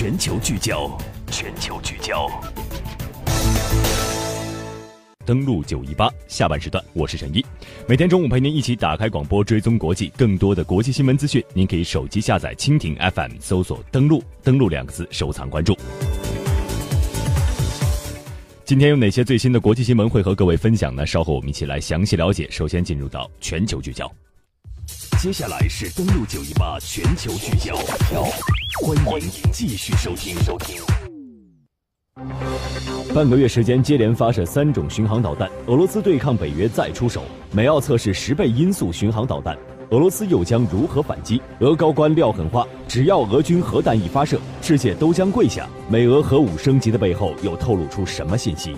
全球聚焦，全球聚焦。登录九一八下半时段，我是陈一，每天中午陪您一起打开广播，追踪国际更多的国际新闻资讯。您可以手机下载蜻蜓 FM，搜索“登录”，登录两个字，收藏关注。今天有哪些最新的国际新闻会和各位分享呢？稍后我们一起来详细了解。首先进入到全球聚焦，接下来是登录九一八全球聚焦，欢迎继续收听。收听。半个月时间接连发射三种巡航导弹，俄罗斯对抗北约再出手，美澳测试十倍音速巡航导弹。俄罗斯又将如何反击？俄高官撂狠话，只要俄军核弹一发射，世界都将跪下。美俄核武升级的背后又透露出什么信息？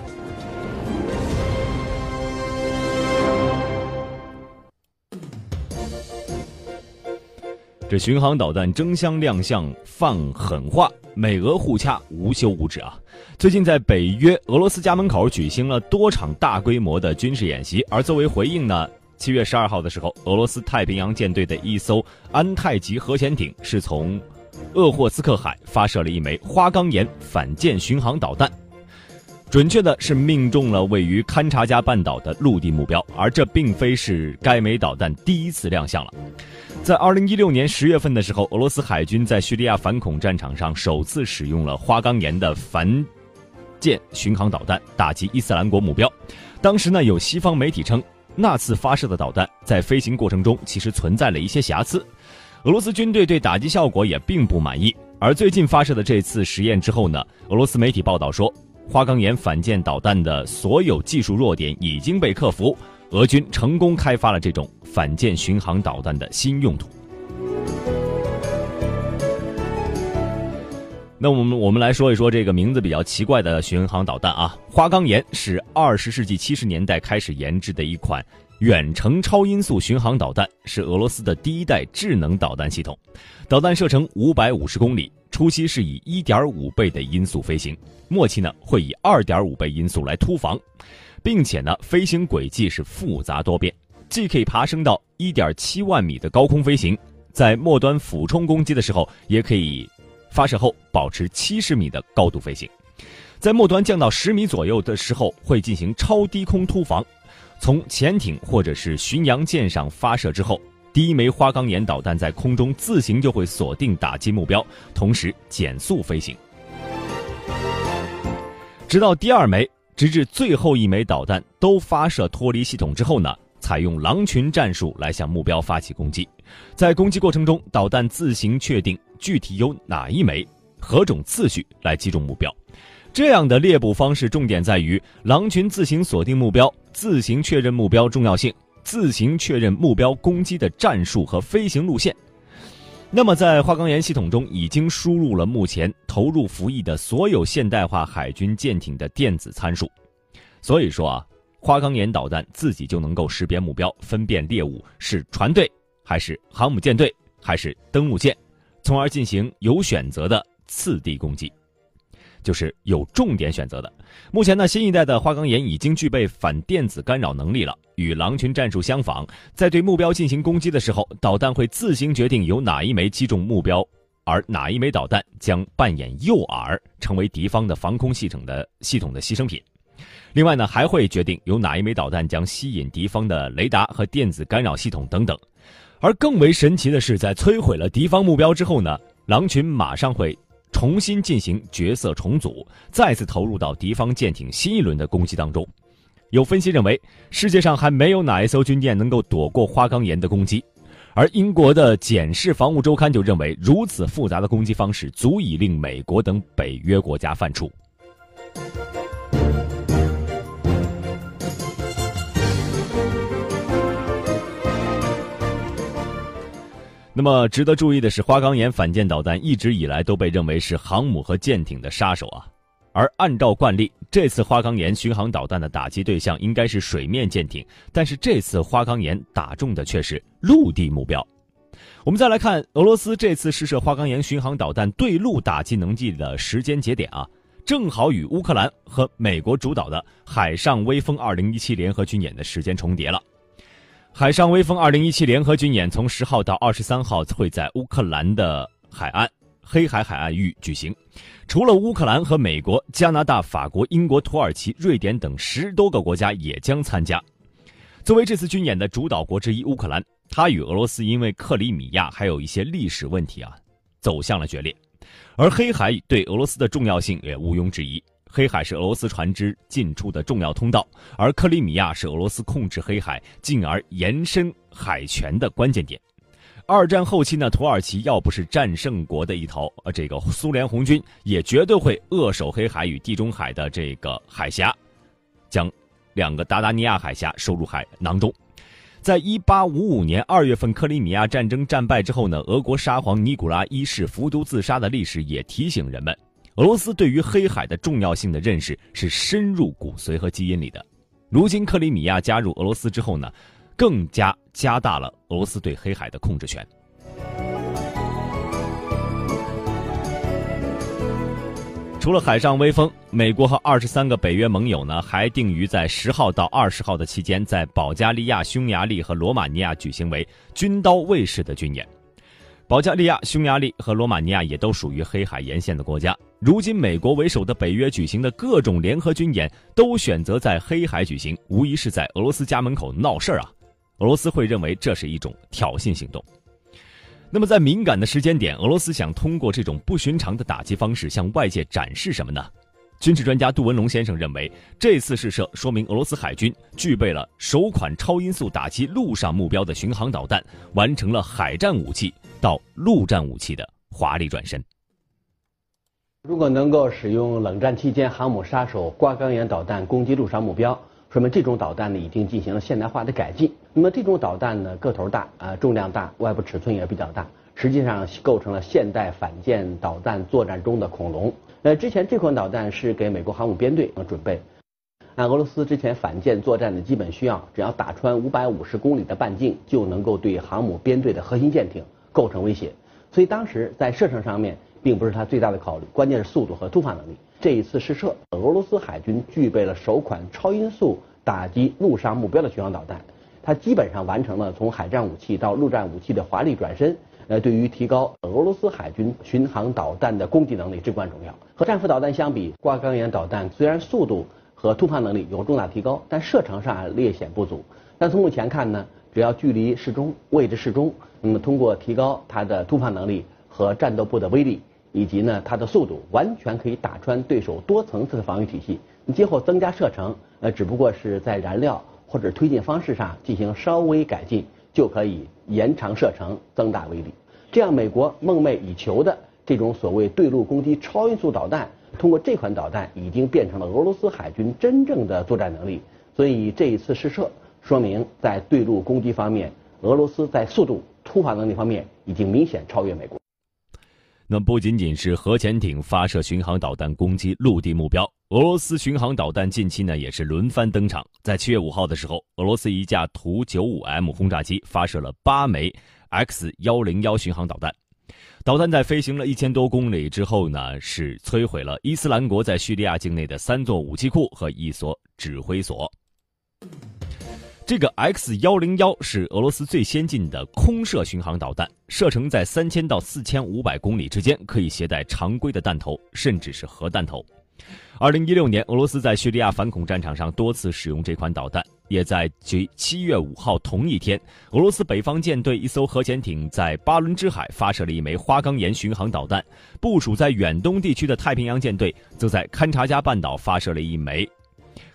这巡航导弹争相亮相，放狠话，美俄互掐无休无止啊！最近在北约俄罗斯家门口举行了多场大规模的军事演习，而作为回应呢？七月十二号的时候，俄罗斯太平洋舰队的一艘安泰级核潜艇是从鄂霍次克海发射了一枚花岗岩反舰巡航导弹，准确的是命中了位于勘察加半岛的陆地目标，而这并非是该枚导弹第一次亮相了。在二零一六年十月份的时候，俄罗斯海军在叙利亚反恐战场上首次使用了花岗岩的反舰巡航导弹打击伊斯兰国目标，当时呢有西方媒体称。那次发射的导弹在飞行过程中其实存在了一些瑕疵，俄罗斯军队对打击效果也并不满意。而最近发射的这次实验之后呢，俄罗斯媒体报道说，花岗岩反舰导弹的所有技术弱点已经被克服，俄军成功开发了这种反舰巡航导弹的新用途。那我们我们来说一说这个名字比较奇怪的巡航导弹啊，花岗岩是二十世纪七十年代开始研制的一款远程超音速巡航导弹，是俄罗斯的第一代智能导弹系统。导弹射程五百五十公里，初期是以一点五倍的音速飞行，末期呢会以二点五倍音速来突防，并且呢飞行轨迹是复杂多变，既可以爬升到一点七万米的高空飞行，在末端俯冲攻击的时候也可以。发射后保持七十米的高度飞行，在末端降到十米左右的时候会进行超低空突防。从潜艇或者是巡洋舰上发射之后，第一枚花岗岩导弹在空中自行就会锁定打击目标，同时减速飞行，直到第二枚，直至最后一枚导弹都发射脱离系统之后呢？采用狼群战术来向目标发起攻击，在攻击过程中，导弹自行确定具体有哪一枚、何种次序来击中目标。这样的猎捕方式重点在于狼群自行锁定目标、自行确认目标重要性、自行确认目标攻击的战术和飞行路线。那么，在花岗岩系统中已经输入了目前投入服役的所有现代化海军舰艇的电子参数，所以说啊。花岗岩导弹自己就能够识别目标，分辨猎物是船队还是航母舰队还是登陆舰，从而进行有选择的次地攻击，就是有重点选择的。目前呢，新一代的花岗岩已经具备反电子干扰能力了，与狼群战术相仿，在对目标进行攻击的时候，导弹会自行决定由哪一枚击中目标，而哪一枚导弹将扮演诱饵，成为敌方的防空系统的系统的牺牲品。另外呢，还会决定有哪一枚导弹将吸引敌方的雷达和电子干扰系统等等。而更为神奇的是，在摧毁了敌方目标之后呢，狼群马上会重新进行角色重组，再次投入到敌方舰艇新一轮的攻击当中。有分析认为，世界上还没有哪一艘军舰能够躲过花岗岩的攻击。而英国的《简氏防务周刊》就认为，如此复杂的攻击方式足以令美国等北约国家犯怵。那么值得注意的是，花岗岩反舰导弹一直以来都被认为是航母和舰艇的杀手啊。而按照惯例，这次花岗岩巡航导弹的打击对象应该是水面舰艇，但是这次花岗岩打中的却是陆地目标。我们再来看俄罗斯这次试射花岗岩巡航导弹对陆打击能力的时间节点啊，正好与乌克兰和美国主导的海上威风二零一七联合军演的时间重叠了。海上威风二零一七联合军演从十号到二十三号会在乌克兰的海岸黑海海岸域举行。除了乌克兰和美国，加拿大、法国、英国、土耳其、瑞典等十多个国家也将参加。作为这次军演的主导国之一，乌克兰，它与俄罗斯因为克里米亚还有一些历史问题啊，走向了决裂。而黑海对俄罗斯的重要性也毋庸置疑。黑海是俄罗斯船只进出的重要通道，而克里米亚是俄罗斯控制黑海进而延伸海权的关键点。二战后期呢，土耳其要不是战胜国的一头，呃，这个苏联红军也绝对会扼守黑海与地中海的这个海峡，将两个达达尼亚海峡收入海囊中。在一八五五年二月份克里米亚战争战败之后呢，俄国沙皇尼古拉一世服毒自杀的历史也提醒人们。俄罗斯对于黑海的重要性的认识是深入骨髓和基因里的。如今克里米亚加入俄罗斯之后呢，更加加大了俄罗斯对黑海的控制权。除了海上威风，美国和二十三个北约盟友呢，还定于在十号到二十号的期间，在保加利亚、匈牙利和罗马尼亚举行为军刀卫士的军演。保加利亚、匈牙利和罗马尼亚也都属于黑海沿线的国家。如今，美国为首的北约举行的各种联合军演都选择在黑海举行，无疑是在俄罗斯家门口闹事儿啊！俄罗斯会认为这是一种挑衅行动。那么，在敏感的时间点，俄罗斯想通过这种不寻常的打击方式向外界展示什么呢？军事专家杜文龙先生认为，这次试射说明俄罗斯海军具备了首款超音速打击陆上目标的巡航导弹，完成了海战武器。到陆战武器的华丽转身。如果能够使用冷战期间航母杀手瓜钢岩导弹攻击陆上目标，说明这种导弹呢已经进行了现代化的改进。那么这种导弹呢个头大啊，重量大，外部尺寸也比较大，实际上构成了现代反舰导弹作战中的恐龙。呃，之前这款导弹是给美国航母编队啊准备。按俄罗斯之前反舰作战的基本需要，只要打穿五百五十公里的半径，就能够对航母编队的核心舰艇。构成威胁，所以当时在射程上面并不是它最大的考虑，关键是速度和突发能力。这一次试射，俄罗斯海军具备了首款超音速打击陆上目标的巡航导弹，它基本上完成了从海战武器到陆战武器的华丽转身。呃，对于提高俄罗斯海军巡航导弹的攻击能力至关重要。和战斧导弹相比，挂钢岩导弹虽然速度和突防能力有重大提高，但射程上略显不足。但从目前看呢？只要距离适中，位置适中，那么通过提高它的突防能力和战斗部的威力，以及呢它的速度，完全可以打穿对手多层次的防御体系。你今后增加射程，呃，只不过是在燃料或者推进方式上进行稍微改进，就可以延长射程，增大威力。这样，美国梦寐以求的这种所谓对陆攻击超音速导弹，通过这款导弹已经变成了俄罗斯海军真正的作战能力。所以这一次试射。说明在对陆攻击方面，俄罗斯在速度、突发能力方面已经明显超越美国。那不仅仅是核潜艇发射巡航导弹攻击陆地目标，俄罗斯巡航导弹近期呢也是轮番登场。在七月五号的时候，俄罗斯一架图九五 M 轰炸机发射了八枚 X 幺零幺巡航导弹，导弹在飞行了一千多公里之后呢，是摧毁了伊斯兰国在叙利亚境内的三座武器库和一所指挥所。这个 X 幺零幺是俄罗斯最先进的空射巡航导弹，射程在三千到四千五百公里之间，可以携带常规的弹头，甚至是核弹头。二零一六年，俄罗斯在叙利亚反恐战场上多次使用这款导弹，也在七七月五号同一天，俄罗斯北方舰队一艘核潜艇在巴伦支海发射了一枚花岗岩巡航导弹，部署在远东地区的太平洋舰队则在勘察加半岛发射了一枚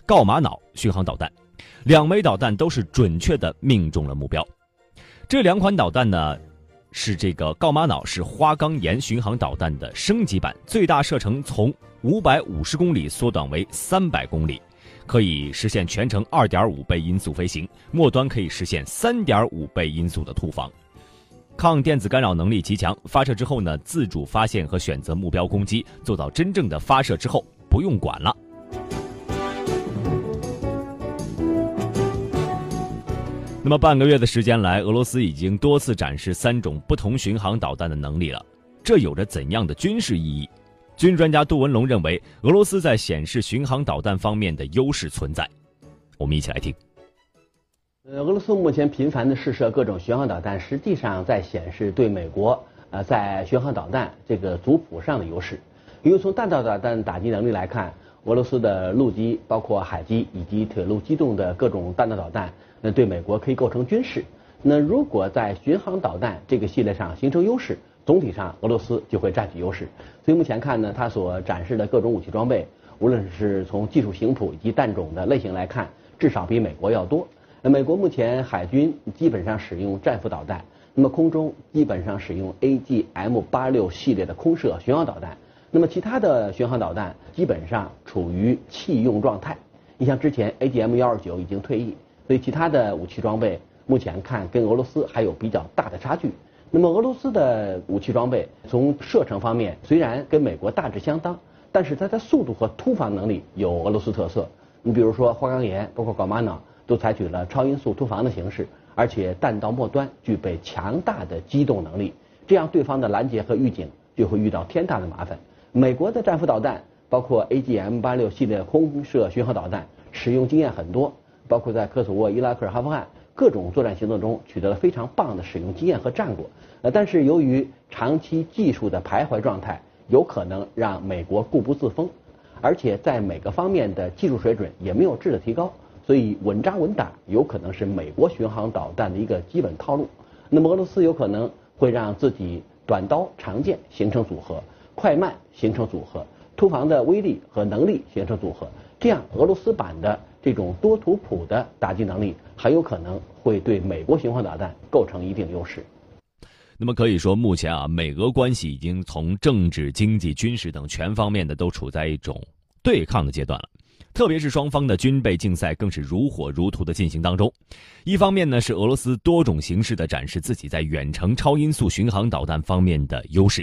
锆玛瑙巡航导弹。两枚导弹都是准确的命中了目标。这两款导弹呢，是这个锆玛瑙是花岗岩巡航导弹的升级版，最大射程从五百五十公里缩短为三百公里，可以实现全程二点五倍音速飞行，末端可以实现三点五倍音速的突防，抗电子干扰能力极强。发射之后呢，自主发现和选择目标攻击，做到真正的发射之后不用管了。那么半个月的时间来，俄罗斯已经多次展示三种不同巡航导弹的能力了。这有着怎样的军事意义？军专家杜文龙认为，俄罗斯在显示巡航导弹方面的优势存在。我们一起来听。呃，俄罗斯目前频繁的试射各种巡航导弹，实际上在显示对美国呃，在巡航导弹这个族谱上的优势。因为从弹道导弹打击能力来看，俄罗斯的陆基、包括海基以及铁路机动的各种弹道导弹，那对美国可以构成军事。那如果在巡航导弹这个系列上形成优势，总体上俄罗斯就会占据优势。所以目前看呢，它所展示的各种武器装备，无论是从技术型谱以及弹种的类型来看，至少比美国要多。那美国目前海军基本上使用战斧导弹，那么空中基本上使用 AGM-86 系列的空射巡航导弹。那么其他的巡航导弹基本上处于弃用状态。你像之前 AGM-129 已经退役，所以其他的武器装备目前看跟俄罗斯还有比较大的差距。那么俄罗斯的武器装备从射程方面虽然跟美国大致相当，但是它的速度和突防能力有俄罗斯特色。你比如说花岗岩，包括广玛瑙。都采取了超音速突防的形式，而且弹道末端具备强大的机动能力，这样对方的拦截和预警就会遇到天大的麻烦。美国的战斧导弹，包括 AGM-86 系列空射巡航导弹，使用经验很多，包括在科索沃、伊拉克、阿富汗各种作战行动中取得了非常棒的使用经验和战果。呃，但是由于长期技术的徘徊状态，有可能让美国固步自封，而且在每个方面的技术水准也没有质的提高。所以稳扎稳打有可能是美国巡航导弹的一个基本套路。那么俄罗斯有可能会让自己短刀长剑形成组合，快慢形成组合，突防的威力和能力形成组合。这样俄罗斯版的这种多图谱的打击能力很有可能会对美国巡航导弹构成一定优势。那么可以说，目前啊，美俄关系已经从政治、经济、军事等全方面的都处在一种对抗的阶段了。特别是双方的军备竞赛更是如火如荼的进行当中。一方面呢，是俄罗斯多种形式的展示自己在远程超音速巡航导弹方面的优势；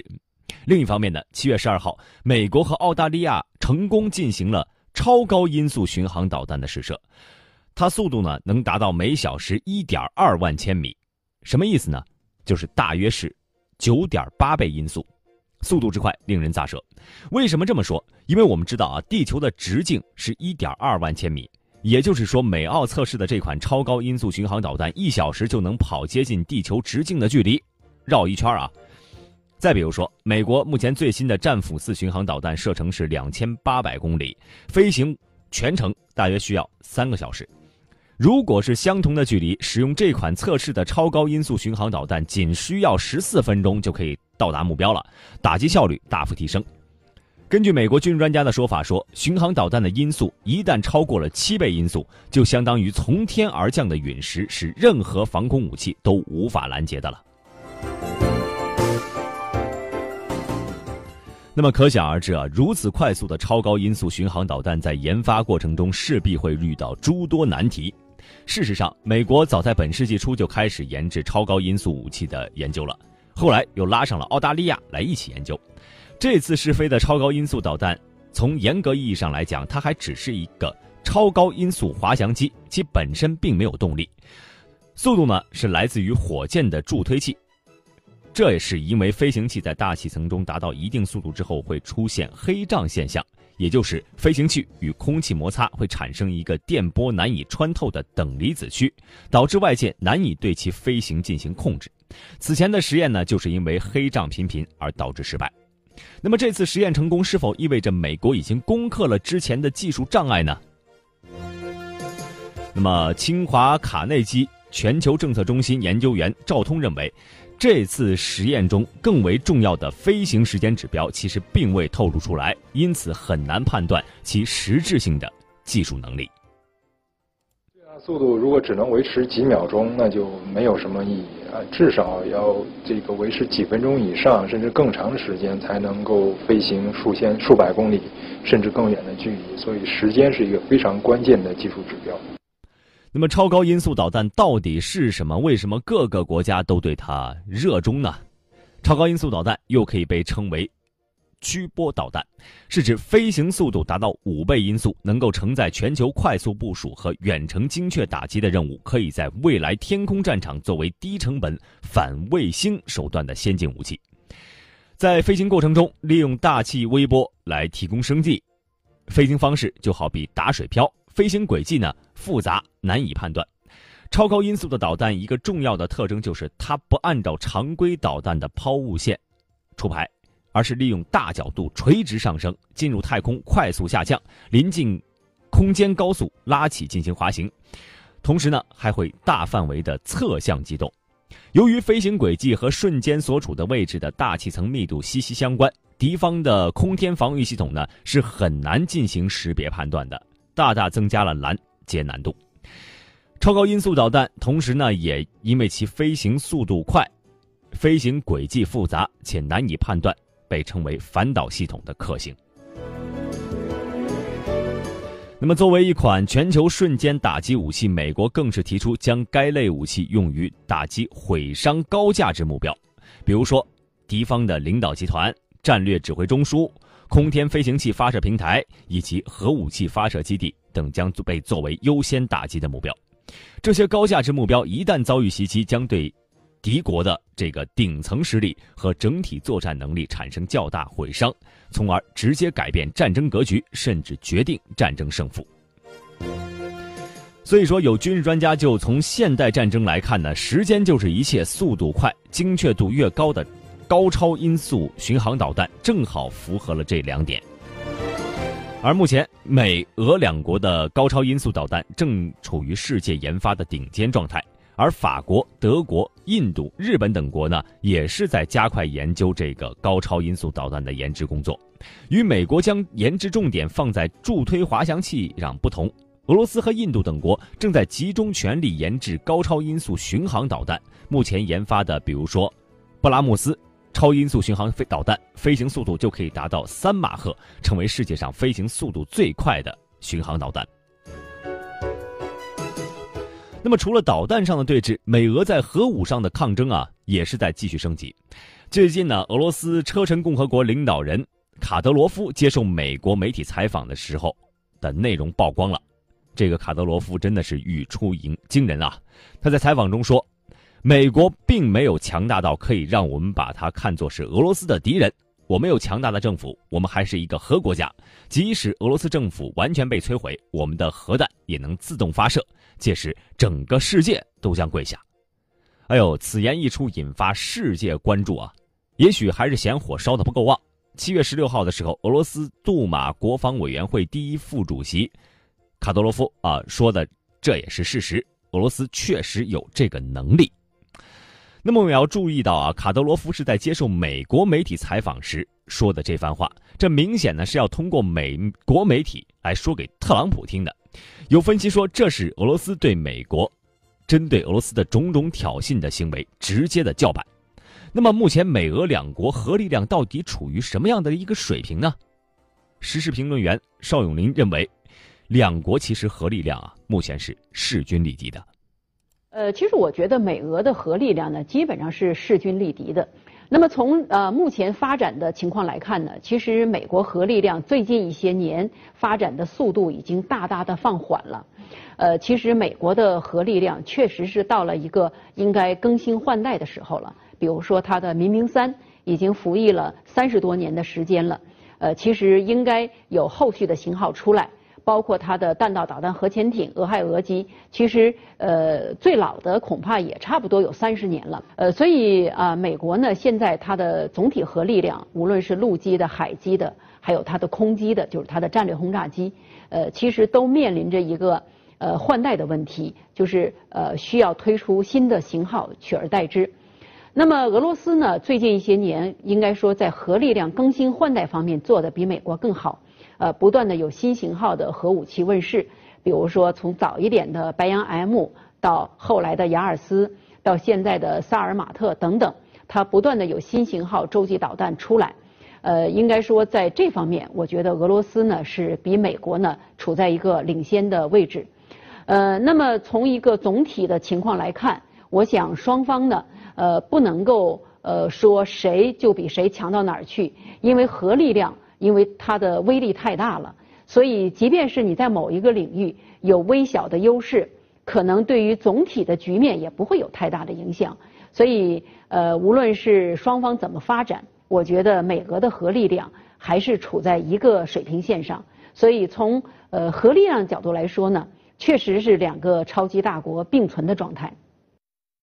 另一方面呢，七月十二号，美国和澳大利亚成功进行了超高音速巡航导弹的试射，它速度呢能达到每小时一点二万千米，什么意思呢？就是大约是九点八倍音速。速度之快令人咋舌，为什么这么说？因为我们知道啊，地球的直径是一点二万千米，也就是说，美澳测试的这款超高音速巡航导弹，一小时就能跑接近地球直径的距离，绕一圈啊。再比如说，美国目前最新的战斧四巡航导弹射程是两千八百公里，飞行全程大约需要三个小时。如果是相同的距离，使用这款测试的超高音速巡航导弹，仅需要十四分钟就可以。到达目标了，打击效率大幅提升。根据美国军事专家的说法说，巡航导弹的音速一旦超过了七倍音速，就相当于从天而降的陨石，是任何防空武器都无法拦截的了。那么可想而知啊，如此快速的超高音速巡航导弹在研发过程中势必会遇到诸多难题。事实上，美国早在本世纪初就开始研制超高音速武器的研究了。后来又拉上了澳大利亚来一起研究。这次试飞的超高音速导弹，从严格意义上来讲，它还只是一个超高音速滑翔机，其本身并没有动力，速度呢是来自于火箭的助推器。这也是因为飞行器在大气层中达到一定速度之后会出现黑障现象，也就是飞行器与空气摩擦会产生一个电波难以穿透的等离子区，导致外界难以对其飞行进行控制。此前的实验呢，就是因为黑障频频而导致失败。那么这次实验成功，是否意味着美国已经攻克了之前的技术障碍呢？那么清华卡内基全球政策中心研究员赵通认为，这次实验中更为重要的飞行时间指标其实并未透露出来，因此很难判断其实质性的技术能力。速度如果只能维持几秒钟，那就没有什么意义啊！至少要这个维持几分钟以上，甚至更长的时间，才能够飞行数千、数百公里，甚至更远的距离。所以，时间是一个非常关键的技术指标。那么，超高音速导弹到底是什么？为什么各个国家都对它热衷呢？超高音速导弹又可以被称为。曲波导弹是指飞行速度达到五倍音速，能够承载全球快速部署和远程精确打击的任务，可以在未来天空战场作为低成本反卫星手段的先进武器。在飞行过程中，利用大气微波来提供生计。飞行方式就好比打水漂，飞行轨迹呢复杂难以判断。超高音速的导弹一个重要的特征就是它不按照常规导弹的抛物线出牌，而是利用大角度垂直上升，进入太空快速下降，临近空间高速拉起进行滑行。同时呢，还会大范围的侧向机动。由于飞行轨迹和瞬间所处的位置的大气层密度息息相关，敌方的空天防御系统呢是很难进行识别判断的，大大增加了拦截难度。超高音速导弹同时呢，也因为其飞行速度快、飞行轨迹复杂且难以判断，被称为反导系统的克星。那么，作为一款全球瞬间打击武器，美国更是提出将该类武器用于打击毁伤高价值目标，比如说敌方的领导集团、战略指挥中枢、空天飞行器发射平台以及核武器发射基地等，将被作为优先打击的目标。这些高价值目标一旦遭遇袭击，将对敌国的这个顶层实力和整体作战能力产生较大毁伤。从而直接改变战争格局，甚至决定战争胜负。所以说，有军事专家就从现代战争来看呢，时间就是一切，速度快、精确度越高的高超音速巡航导弹，正好符合了这两点。而目前，美俄两国的高超音速导弹正处于世界研发的顶尖状态。而法国、德国、印度、日本等国呢，也是在加快研究这个高超音速导弹的研制工作。与美国将研制重点放在助推滑翔器上不同，俄罗斯和印度等国正在集中全力研制高超音速巡航导弹。目前研发的，比如说布拉姆斯超音速巡航飞导弹，飞行速度就可以达到三马赫，成为世界上飞行速度最快的巡航导弹。那么，除了导弹上的对峙，美俄在核武上的抗争啊，也是在继续升级。最近呢，俄罗斯车臣共和国领导人卡德罗夫接受美国媒体采访的时候的内容曝光了。这个卡德罗夫真的是语出惊惊人啊！他在采访中说：“美国并没有强大到可以让我们把它看作是俄罗斯的敌人。我们有强大的政府，我们还是一个核国家。即使俄罗斯政府完全被摧毁，我们的核弹也能自动发射。”届时，整个世界都将跪下。哎呦，此言一出，引发世界关注啊！也许还是嫌火烧的不够旺。七月十六号的时候，俄罗斯杜马国防委员会第一副主席卡多罗夫啊说的，这也是事实。俄罗斯确实有这个能力。那么我们要注意到啊，卡德罗夫是在接受美国媒体采访时说的这番话，这明显呢是要通过美国媒体来说给特朗普听的。有分析说，这是俄罗斯对美国针对俄罗斯的种种挑衅的行为直接的叫板。那么，目前美俄两国核力量到底处于什么样的一个水平呢？时事评论员邵永林认为，两国其实核力量啊，目前是势均力敌的。呃，其实我觉得美俄的核力量呢，基本上是势均力敌的。那么从呃目前发展的情况来看呢，其实美国核力量最近一些年发展的速度已经大大的放缓了。呃，其实美国的核力量确实是到了一个应该更新换代的时候了。比如说它的“民兵三”已经服役了三十多年的时间了，呃，其实应该有后续的型号出来。包括它的弹道导弹核潜艇俄亥俄级，其实呃最老的恐怕也差不多有三十年了，呃，所以啊，美国呢现在它的总体核力量，无论是陆基的、海基的，还有它的空基的，就是它的战略轰炸机，呃，其实都面临着一个呃换代的问题，就是呃需要推出新的型号取而代之。那么俄罗斯呢，最近一些年应该说在核力量更新换代方面做的比美国更好。呃，不断的有新型号的核武器问世，比如说从早一点的白杨 M 到后来的雅尔斯，到现在的萨尔马特等等，它不断的有新型号洲际导弹出来。呃，应该说在这方面，我觉得俄罗斯呢是比美国呢处在一个领先的位置。呃，那么从一个总体的情况来看，我想双方呢，呃，不能够呃说谁就比谁强到哪儿去，因为核力量。因为它的威力太大了，所以即便是你在某一个领域有微小的优势，可能对于总体的局面也不会有太大的影响。所以，呃，无论是双方怎么发展，我觉得美俄的核力量还是处在一个水平线上。所以，从呃核力量角度来说呢，确实是两个超级大国并存的状态。